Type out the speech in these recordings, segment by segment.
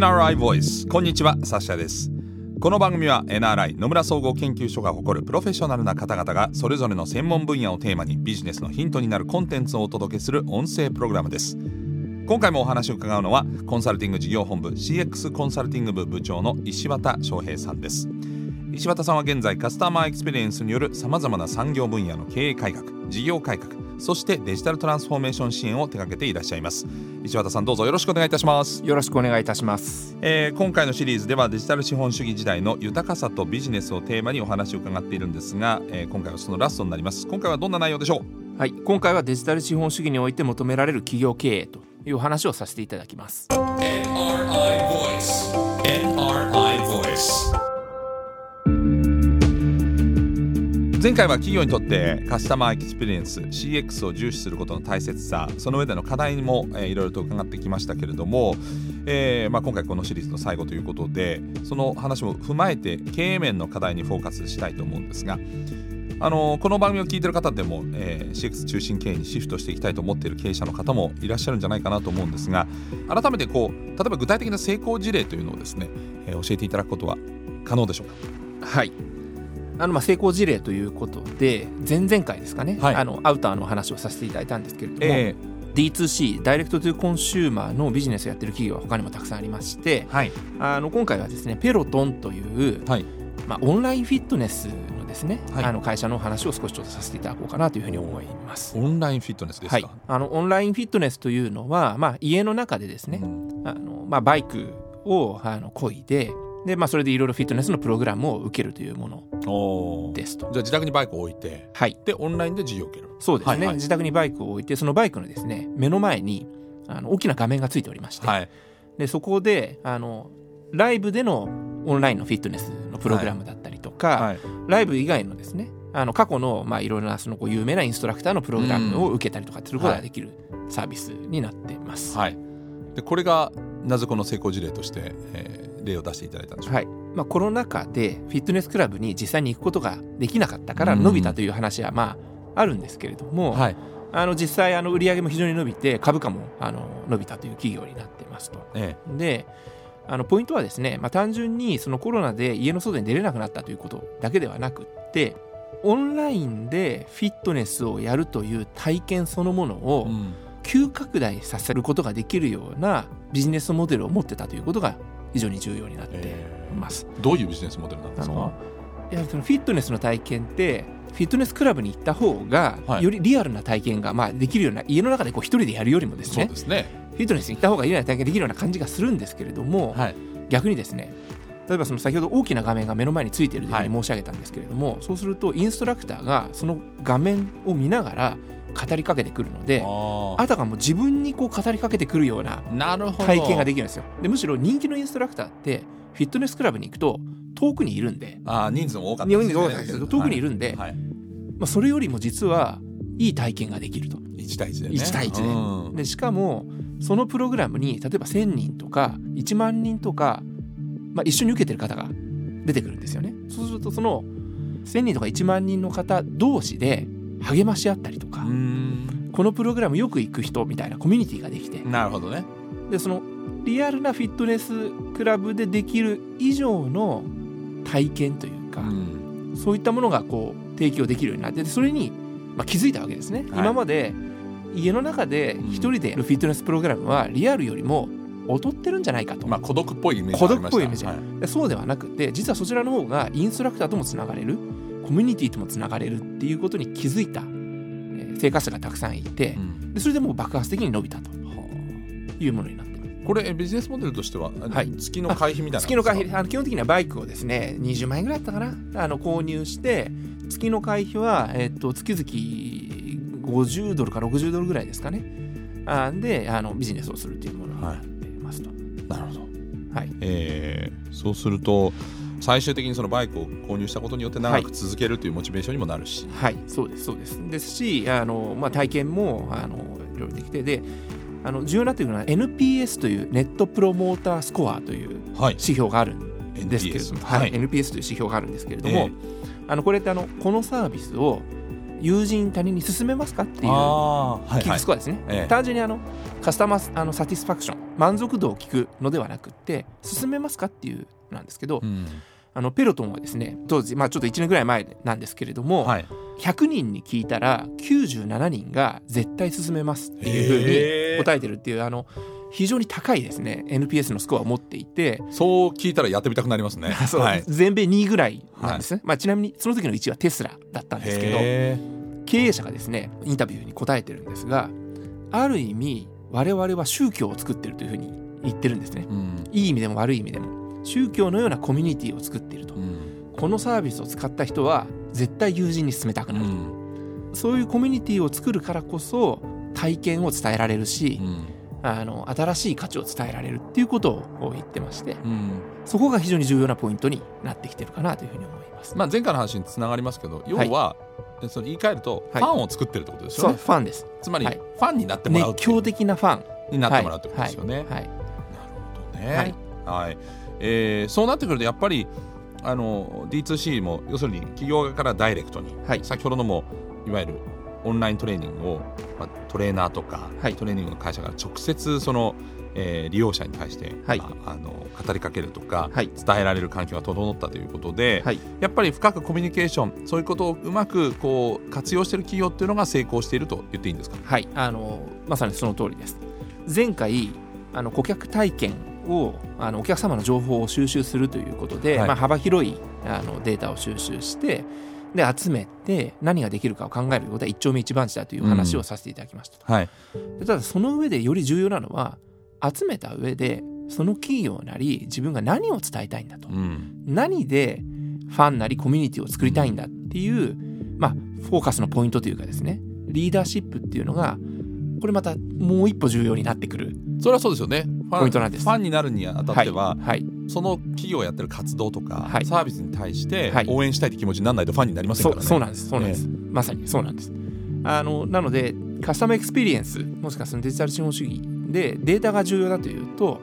NRI Voice こんにちはサッシャです。この番組は NRI 野村総合研究所が誇るプロフェッショナルな方々がそれぞれの専門分野をテーマにビジネスのヒントになるコンテンツをお届けする音声プログラムです。今回もお話を伺うのはコンサルティング事業本部 CX コンサルティング部部長の石渡翔平さんです。石渡さんは現在カスタマーエクスペリエンスによるさまざまな産業分野の経営改革事業改革そしてデジタルトランスフォーメーション支援を手掛けていらっしゃいます。石渡さんどうぞよろしくお願いいたします。よろしくお願いいたします、えー今回のシリーズではデジタル資本主義時代の豊かさとビジネスをテーマにお話を伺っているんですが、えー今回はそのラストになります。今回はどんな内容でしょう？はい、今回はデジタル資本主義において求められる企業経営というお話をさせていただきます。NRI Voice 前回は企業にとってカスタマーエクスペリエンス CX を重視することの大切さその上での課題にも、えーいろいろと伺ってきましたけれども、えーまあ、今回このシリーズの最後ということでその話も踏まえて経営面の課題にフォーカスしたいと思うんですがあのこの番組を聞いてる方でも、えー CX 中心経営にシフトしていきたいと思っている経営者の方もいらっしゃるんじゃないかなと思うんですが改めてこう例えば具体的な成功事例というのをですね、えー教えていただくことは可能でしょうか？はい。あのまあ成功事例ということで前々回ですかね、はい。あのアウターの話をさせていただいたんですけれども、え D2C Direct to Consumer のビジネスをやってる企業は他にもたくさんありましてーはい。あの今回はですねペロトンという、はい。まあ、オンラインフィットネスのですね、はい。あの会社の話を少しちょっとさせていただこうかなというふうに思います。オンラインフィットネスですか、はい、あのオンラインフィットネスというのは、まあ、家の中でですね、うん。あのまあ、バイクをあの漕いでで、まあ、それでいろいろフィットネスのプログラムを受けるというもの。ですと。じゃあ自宅にバイクを置いてはい、でオンラインで授業を受ける。そうですね、はいはい。自宅にバイクを置いてそのバイクのですね目の前にあの大きな画面がついておりまして、はい。でそこであのライブでのオンラインのフィットネスのプログラムだったりとか、はい。ライブ以外のですねあの過去のまあいろいろなそのこう有名なインストラクターのプログラムを受けたりとかすることができるサービスになってます。はい。でこれがなぜこの成功事例として、えー例を出していただいたんでしょうか？はい。まあ、コロナ禍でフィットネスクラブに実際に行くことができなかったから伸びたという話はまああるんですけれども、はい。あの実際あの売り上げも非常に伸びて株価もあの伸びたという企業になってますと。えであのポイントはですね、まあ、単純にそのコロナで家の外に出れなくなったということだけではなくってオンラインでフィットネスをやるという体験そのものえをうん。急拡大させることができるようなビジネスモデルを持ってたということが非常に重要になってえいます。ーどういうビジネスモデルなんですか？いやそのフィットネスの体験ってフィットネスクラブに行った方が、はい。よりリアルな体験が、まあ、できるような家の中でこう一人でやるよりもですそうねですね。フィットネスに行った方がリアルな体験できるような感じがするんですけれども、はい。逆にですね例えばその先ほど大きな画面が目の前についているというふうに申し上げたんですけれども、そうするとインストラクターがその画面を見ながら語りかけてくるのでああたかも自分にこう語りかけてくるような体験ができるんですよ。でむしろ人気のインストラクターってフィットネスクラブに行くと遠くにいるんで、あー人数も多かった。日本に多かったですけど遠くにいるんで、はい。まあ、それよりも実はいい体験ができると。1対1でね。1対1でうん。でしかもそのプログラムに例えば1,000人とか1万人とか、まあ、一緒に受けてる方が出てくるんですよね。そうするとその1,000人とか1万人の方同士で励まし合ったりとか、うんこのプログラムよく行く人みたいなコミュニティができてなるほどねでそのリアルなフィットネスクラブでできる以上の体験というか、うんそういったものがこう提供できるようになってでそれに、まあ、気づいたわけですね。はい今まで家の中で一人でやるフィットネスプログラムはリアルよりも劣ってるんじゃないかと、まあ孤独っぽいイメージ孤独っぽいイメージ。はい。でそうではなくて実はそちらの方がインストラクターともつながれる。コミュニティともつながれるっていうことに気づいた、えー生活者がたくさんいてうん。でそれでもう爆発的に伸びたと。はいうものになってます。あこれえビジネスモデルとしては、はい。月の会費みたいな月の会費。費あの基本的にはバイクをですね20万円ぐらいだったかな。あの購入して月の会費は、えっと月々50ドルか60ドルぐらいですかね。あであのビジネスをするというもの。になっていますと。なるほど、はい。えーそうすると最終的にそのバイクを購入したことによって長く続けるというモチベーションにもなるし、はい、そうです、そうです。ですし、あのまあ、体験もあのいろいろできて、で、あの重要になってくるのは NPS というネットプロモータースコアというはい。指標があるんですけれども、NPS はい。はい。NPS という指標があるんですけれども、えあのこれってあのこのサービスを友人他人に勧めますかっていうキックスコアですね、ええ。単純にあのカスタマーあのサティスファクション満足度を聞くのではなくって進めますかっていうなんですけど、うん。あのペロトンはですね当時、まあ、ちょっと1年ぐらい前なんですけれども、はい。100人に聞いたら97人が絶対進めますっていうふうに答えてるっていうあの非常に高いですね NPS のスコアを持っていて、そう聞いたらやってみたくなりますね。はい。全米2位ぐらいなんですね、まあ、ちなみにその時の1位はテスラだったんですけどへ経営者がですねインタビューに答えてるんですがある意味我々は宗教を作ってるというふうに言ってるんですね。ーうん。いい意味でも悪い意味でも。宗教のようなコミュニティを作っていると。うん。このサービスを使った人は絶対友人に勧めたくなる、うん。そういうコミュニティを作るからこそ体験を伝えられるし、うんあの新しい価値を伝えられるっていうことを言ってましてうん。そこが非常に重要なポイントになってきてるかなというふうに思います。まあ、前回の話につながりますけど要は、その言い換えるとフはい。ァンを作ってるってことですよね、ファンです。つまり、はい。ファンになってもらう熱狂的なファン。になってもらうってことですよね。はい、なるほどね。はい。はい。えーそうなってくるとやっぱりあの D2C も要するに企業側からダイレクトに、はい。先ほどのもいわゆるオンライントレーニングを、まあ、トレーナーとか、はい。トレーニングの会社が直接その、えー利用者に対して、はい。まあ、あの語りかけるとか、はい。伝えられる環境が整ったということで、はい。やっぱり深くコミュニケーションそういうことをうまくこう活用している企業っていうのが成功していると言っていいんですか？はい、あのまさにその通りです。前回あの顧客体験をあのお客様の情報を収集するということで、はい。まあ、幅広いあのデータを収集してで集めて何ができるかを考えることは一丁目一番地だという話をさせていただきましたと、はい、でただその上でより重要なのは集めた上でその企業なり自分が何を伝えたいんだと、うん。何でファンなりコミュニティを作りたいんだっていう、まあ、フォーカスのポイントというかですね。リーダーシップっていうのがこれまたもう一歩重要になってくる。それはそうですよね。ファンポイントなんです。ファンになるにあたっては、はい、はい、その企業がやってる活動とか、はい。サービスに対してはい。応援したいって気持ちにならないとファンになりませんからね。そうなんです。そうなんです、まさに。そうなんです。あのなのでカスタマーエクスペリエンスもしくはそのデジタル資本主義でデータが重要だというと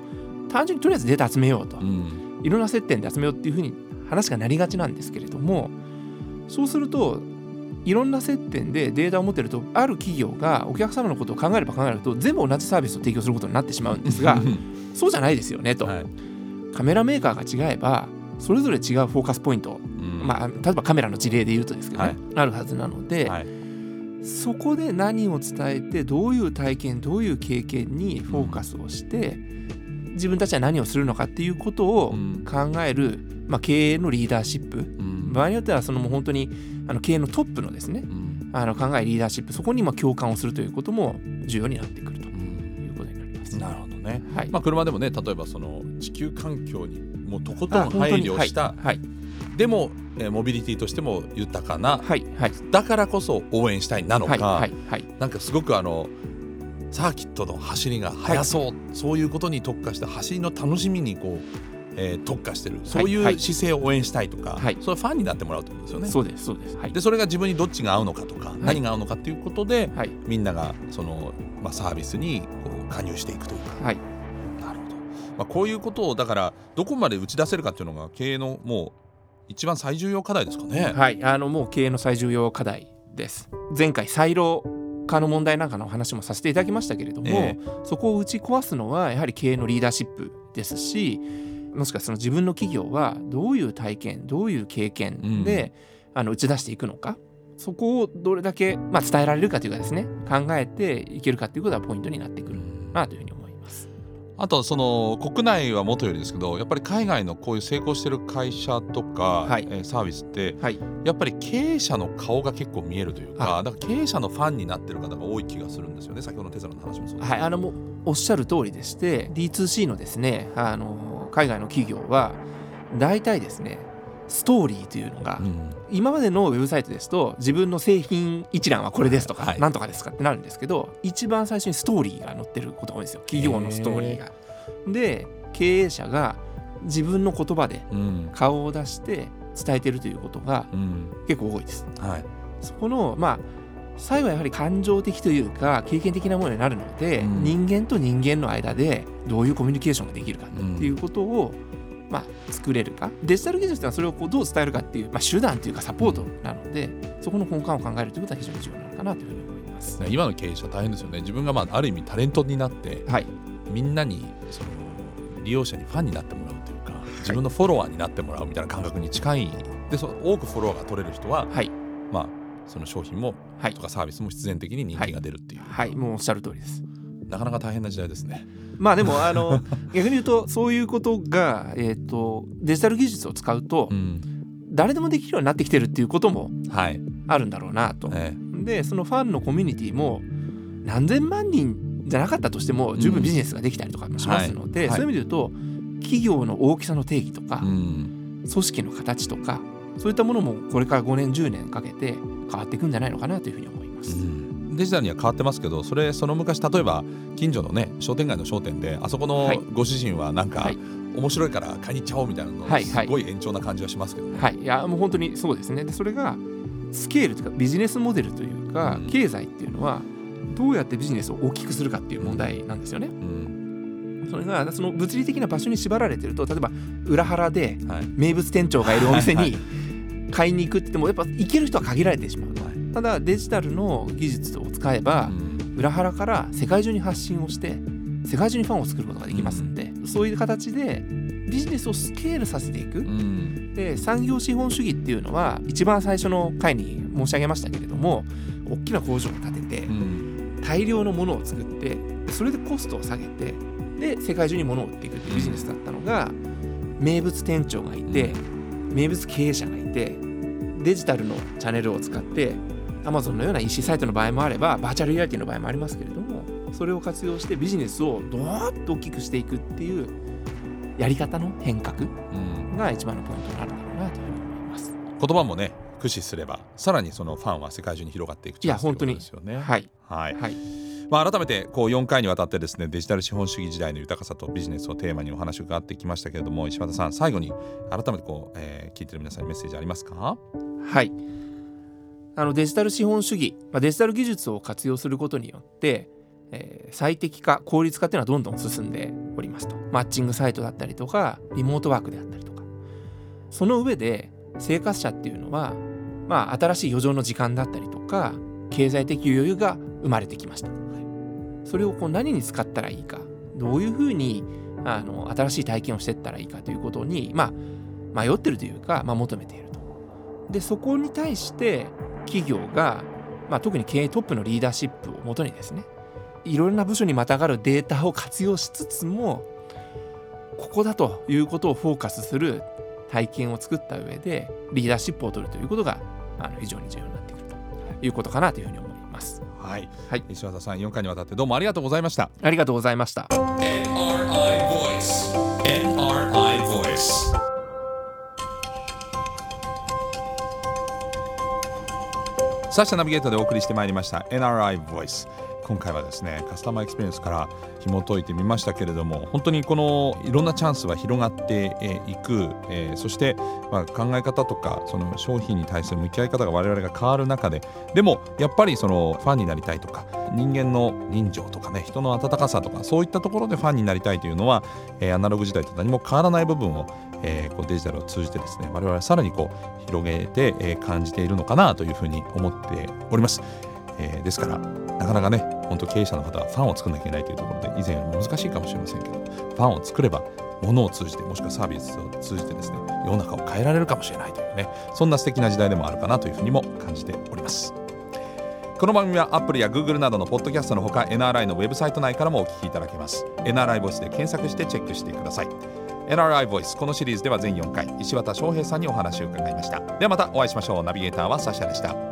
単純にとりあえずデータ集めようと、うん。いろんな接点で集めようっていうふうに話がなりがちなんですけれどもそうするといろんな接点でデータを持ってるとある企業がお客様のことを考えれば考えると全部同じサービスを提供することになってしまうんですがそうじゃないですよねと、はいカメラメーカーが違えばそれぞれ違うフォーカスポイント、うん。まあ、例えばカメラの事例で言うとですけどね、はい。あるはずなので、はい。そこで何を伝えてどういう体験どういう経験にフォーカスをして、自分たちは何をするのかっていうことをうん。考える、まあ、経営のリーダーシップ。うん。場合によってはそのもう本当にあの経営のトップのですねうん。あの考えリーダーシップそこにまあ共感をするということも重要になってくるとうん。いうことになります。なるほどね。はい。まあ、車でもね例えばその地球環境にもうとことん配慮した、はいはいでも、えーモビリティとしても豊かなはいはい。だからこそ応援したいなのか、はいはいはい。なんかすごくあのサーキットの走りが速そう、そういうことに特化した走りの楽しみにこう、えー特化してるそういはい。う姿勢を応援したいとか、はい。そういうファンになってもらうってことですよね。そうですそうです。はい。でそれが自分にどっちが合うのかとか、何が合うのかっていうことではい。みんながその、まあ、サービスにこう加入していくというか。はい。なるほど、まあ、こういうことをだからどこまで打ち出せるかっていうのが経営のもう一番最重要課題ですかね。はい、あのもう経営の最重要課題です。前回サイロ化の問題なんかのお話もさせていただきましたけれども、えそこを打ち壊すのはやはり経営のリーダーシップですしもしくはその自分の企業はどういう体験どういう経験で、あの打ち出していくのか。そこをどれだけ、まあ、伝えられるかというかですね。考えていけるかということがポイントになってくるなというふうに思います。あとその国内はもとよりですけどやっぱり海外のこういう成功してる会社とか、はい。えーサービスってはい、やっぱり経営者の顔が結構見えるというかあ。だから経営者のファンになってる方が多い気がするんですよね。先ほどのテスラの話もそうですはい、あのもうおっしゃる通りでして D2C のですねあの海外の企業は大体ですねストーリーというのが、うん。今までのウェブサイトですと自分の製品一覧はこれですとか、はい。なんとかですかってなるんですけど一番最初にストーリーが載ってることが多いんですよ。企業のストーリーが。で経営者が自分の言葉でうん。顔を出して伝えてるということがうん。結構多いです。はい。そこのまあ最後はやはり感情的というか経験的なものになるので、うん。人間と人間の間でどういうコミュニケーションができるかっていうことを、まあ、作れるか？デジタル技術というのはそれをこうどう伝えるかっていう、まあ、手段というかサポートなので、そこの根幹を考えるということは非常に重要なのかなというふうに思います。今の経営者大変ですよね。自分がまあある意味タレントになってはい、みんなにその利用者にファンになってもらうというか自分のフォロワーになってもらうみたいな感覚に近い。でそ多くフォロワーが取れる人は、はい。まあその商品もはい。とかサービスも必然的に人気が出るっていう、はい。もうおっしゃる通りです。なかなか大変な時代ですね。まあでもあの 逆に言うとそういうことが、えー、とデジタル技術を使うとうん、誰でもできるようになってきてるっていうこともはい、あるんだろうなと。えでそのファンのコミュニティも何千万人じゃなかったとしても十分ビジネスができたりとかもしますので、はい。はい。そういう意味で言うと企業の大きさの定義とか、うん、組織の形とかそういったものもこれから5年10年かけて変わっていくんじゃないのかなというふうに思います。デジタルには変わってますけどそれその昔例えば近所のね商店街の商店であそこのはい。ご主人はなんか、はい。面白いから買いに行っちゃおうみたいなのはいすごい延長な感じはしますけどね。はい、いやもう本当にそうですね。でそれがスケールというかビジネスモデルというか、うん。経済っていうのはどうやってビジネスを大きくするかっていう問題なんですよね。うん。それがその物理的な場所に縛られてると例えば裏腹ではい。名物店長がいるお店はいに買いに行くって言ってもやっぱ行ける人は限られてしまうただデジタルの技術を使えばうん。裏腹から世界中に発信をして世界中にファンを作ることができますんで、そういう形でビジネスをスケールさせていく、うん。で産業資本主義っていうのは一番最初の回に申し上げましたけれども大きな工場を建ててうん。大量のものを作ってそれでコストを下げてで世界中に物を売っていくっていうビジネスだったのが名物店長がいて名物経営者がいてデジタルのチャンネルを使って Amazon のような EC サイトの場合もあればバーチャルリアリティの場合もありますけれどもそれを活用してビジネスをどーっと大きくしていくっていうやり方の変革うんが一番のポイントになるんだろうなというふうに思います。言葉もね駆使すればさらにそのファンは世界中に広がっていくチャンスということですよね。はい、はいはいまあ、改めてこう4回にわたってですねデジタル資本主義時代の豊かさとビジネスをテーマにお話を伺ってきましたけれども石渡さん最後に改めてこう、えー聞いてる皆さんにメッセージありますか？はい。あのデジタル資本主義、まあ、デジタル技術を活用することによって、えー最適化、効率化っていうのはどんどん進んでおりますと。マッチングサイトだったりとか、リモートワークであったりとか。その上で、生活者っていうのは、まあ、新しい余剰の時間だったりとか、経済的余裕が生まれてきました。それをこう何に使ったらいいか、どういうふうにあの新しい体験をしていったらいいかということに、まあ、迷ってるというか、まあ、求めていると。でそこに対して企業が、まあ、特に経営トップのリーダーシップをもとにですねいろんな部署にまたがるデータを活用しつつもここだということをフォーカスする体験を作った上でリーダーシップを取るということがあの非常に重要になってくるということかなというふうに思います。はい、はい。石渡さん4回にわたってどうもありがとうございました。ありがとうございました。NRI Voice NRI Voice サッシャナビゲーターでお送りしてまいりました NRI Voice 今回はですねカスタマーエクスペリエンスから紐解いてみましたけれども本当にこのいろんなチャンスは広がっていく、えーそして、まあ、考え方とかその商品に対する向き合い方が我々が変わる中ででもやっぱりそのファンになりたいとか人間の人情とかね人の温かさとかそういったところでファンになりたいというのは、えーアナログ時代と何も変わらない部分を、えーこうデジタルを通じてですね我々はさらにこう広げて、えー感じているのかなというふうに思っております。えーですからなかなかね本当経営者の方はファンを作らなきゃいけないというところで以前より難しいかもしれませんけどファンを作れば物を通じてもしくはサービスを通じてですね世の中を変えられるかもしれないというねそんな素敵な時代でもあるかなというふうにも感じております。この番組は Apple や Google などのポッドキャストのほか NRI のウェブサイト内からもお聞きいただけます。NRI ボイスで検索してチェックしてください。NRI ボイスこのシリーズでは全4回石渡翔平さんにお話を伺いました。ではまたお会いしましょう。ナビゲーターはサシャでした。